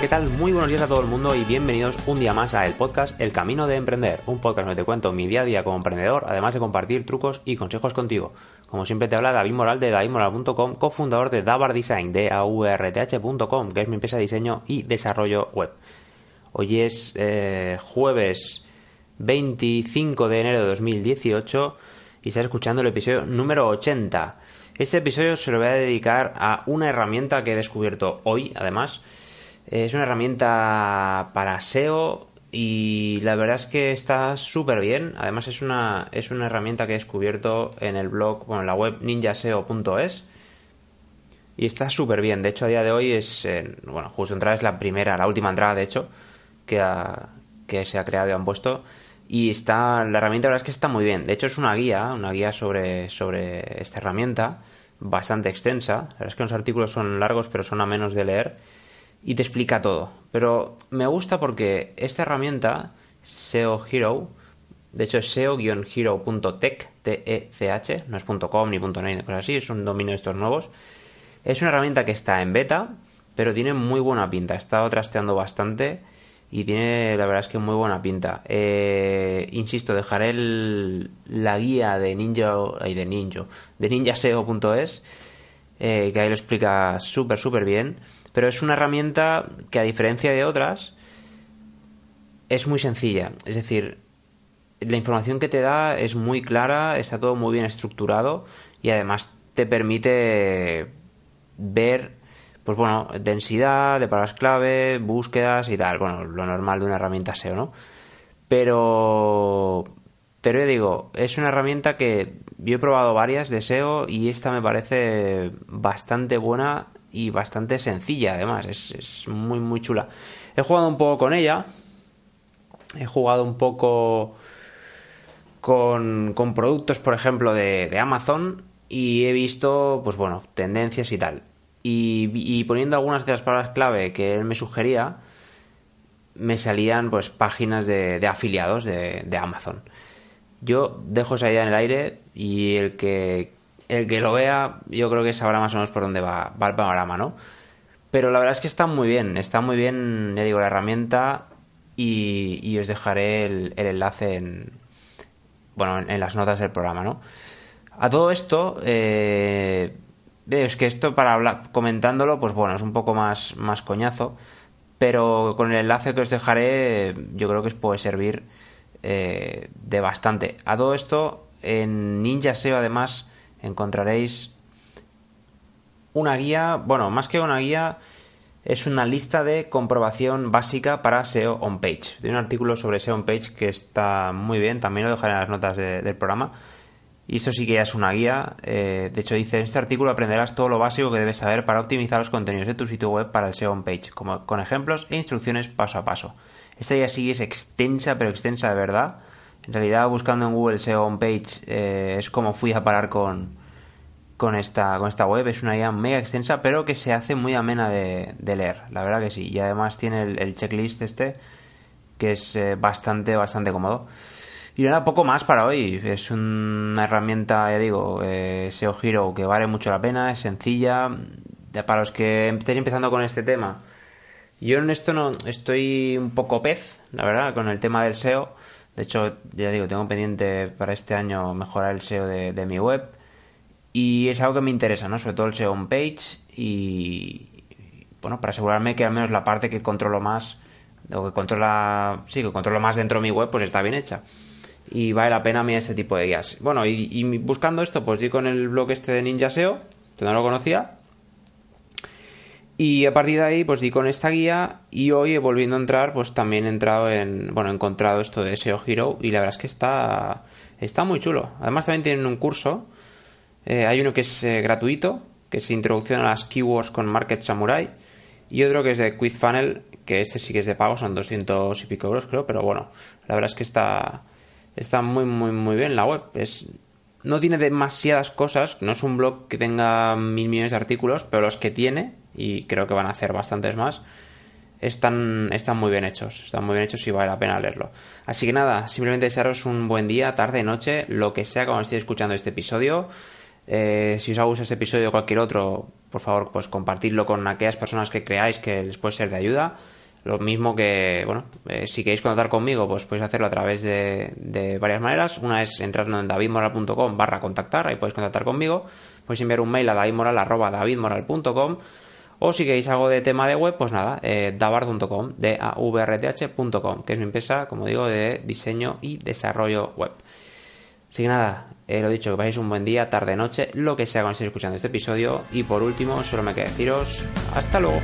¿qué tal? Muy buenos días a todo el mundo y bienvenidos un día más a el podcast El Camino de Emprender, un podcast donde te cuento mi día a día como emprendedor, además de compartir trucos y consejos contigo. Como siempre te habla David Moral de davidmoral.com, cofundador de Davar Design, de aurth.com, que es mi empresa de diseño y desarrollo web. Hoy es eh, jueves 25 de enero de 2018 y estás escuchando el episodio número 80. Este episodio se lo voy a dedicar a una herramienta que he descubierto hoy, además. Es una herramienta para SEO y la verdad es que está súper bien. Además es una, es una herramienta que he descubierto en el blog, bueno, en la web ninjaseo.es y está súper bien. De hecho, a día de hoy es, bueno, justo entrada es la primera, la última entrada, de hecho, que, que se ha creado y han puesto. Y está, la herramienta la verdad es que está muy bien. De hecho, es una guía, una guía sobre, sobre esta herramienta, bastante extensa. La verdad es que los artículos son largos, pero son a menos de leer y te explica todo. Pero me gusta porque esta herramienta, SEO Hero, de hecho es seo-hero.tech, T-E-C-H, no es .com ni .net, cosas así, es un dominio de estos nuevos. Es una herramienta que está en beta, pero tiene muy buena pinta. He estado trasteando bastante y tiene, la verdad es que muy buena pinta. Eh, insisto, dejaré la guía de Ninja, ay, de Ninja, de ninjaseo.es, eh, que ahí lo explica súper, súper bien pero es una herramienta que a diferencia de otras es muy sencilla. Es decir, la información que te da es muy clara, está todo muy bien estructurado y además te permite ver, pues bueno, densidad de palabras clave, búsquedas y tal. Bueno, lo normal de una herramienta SEO, ¿no? Pero, pero yo digo, es una herramienta que yo he probado varias de SEO y esta me parece bastante buena y bastante sencilla además, es, muy muy chula. He jugado un poco con ella, he jugado un poco con, con productos, por ejemplo, de, de, Amazon y he visto, pues bueno, tendencias y tal. Y, poniendo algunas de las palabras clave que él me sugería, me salían pues páginas de, de afiliados de, de, Amazon. Yo dejo esa idea en el aire y el que el que lo vea, yo creo que sabrá más o menos por dónde va, el panorama, ¿no? Pero la verdad es que está muy bien, está muy bien, ya digo, la herramienta y, os dejaré el, enlace en, bueno, en, las notas del programa, ¿no? A todo esto, eh, es que esto para hablar, comentándolo, pues bueno, es un poco más, más coñazo, pero con el enlace que os dejaré, yo creo que os puede servir eh, de bastante. A todo esto, en Ninja SEO además encontraréis una guía, bueno, más que una guía, es una lista de comprobación básica para SEO on page. Tiene un artículo sobre SEO on page que está muy bien, también lo dejaré en las notas del programa. Y eso sí que ya es una guía. Eh, de hecho, dice: En este artículo aprenderás todo lo básico que debes saber para optimizar los contenidos de tu sitio web para el SEO on page, como, con ejemplos e instrucciones paso a paso. Esta guía sí es extensa, pero extensa de verdad. En realidad, buscando en Google SEO on page eh, es como fui a parar con, con, esta, con esta web. Es una guía mega extensa, pero que se hace muy amena de, leer. La verdad que sí. Y además tiene el, checklist este, que es eh, bastante, bastante cómodo. Y nada, poco más para hoy. Es una herramienta, ya digo, eh, SEO Hero que vale mucho la pena, es sencilla. Para los que estén empezando con este tema, yo en esto no estoy un poco pez, la verdad, con el tema del SEO. De hecho, ya digo, tengo pendiente para este año mejorar el SEO de, mi web. Y es algo que me interesa, ¿no? Sobre todo el SEO on page y, bueno, para asegurarme que al menos la parte que controlo más, o que controla, sí, que controlo más dentro de mi web, pues está bien hecha. Y vale la pena mí ese tipo de guías. Bueno, y, buscando esto, pues di con el blog este de Ninja SEO, que no lo conocía, y a partir de ahí, pues di con esta guía y hoy, volviendo a entrar, pues también he entrado en, bueno, he encontrado esto de SEO Hero y la verdad es que está, está muy chulo. Además también tienen un curso, eh, hay uno que es eh, gratuito, que es Introducción a las Keywords con Market Samurai y otro que es de Funnel que este sí que es de pago, son 200 y pico euros creo, pero bueno, la verdad es que está, está muy, muy, muy bien la web. Es, no tiene demasiadas cosas, no es un blog que tenga mil millones de artículos, pero los que tiene y creo que van a hacer bastantes más, están, están muy bien hechos, están muy bien hechos y vale la pena leerlo. Así que nada, simplemente desearos un buen día, tarde, noche, lo que sea cuando estéis escuchando este episodio. Eh, si os ha gustado este episodio o cualquier otro, por favor, pues compartidlo con aquellas personas que creáis que les puede ser de ayuda. Lo mismo que, bueno, eh, si queréis contactar conmigo, pues podéis hacerlo a través de, varias maneras. Una es entrando en davidmoral.com barra contactar, ahí podéis contactar conmigo. Podéis enviar un mail a davidmoral.com o si queréis algo de tema de web, pues nada, eh, davard.com, d a v r t h.com, que es mi empresa, como digo, de diseño y desarrollo web. Así que nada, eh, lo dicho, que paséis un buen día, tarde, noche, lo que sea cuando estéis escuchando este episodio. Y por último, solo me queda deciros, hasta luego.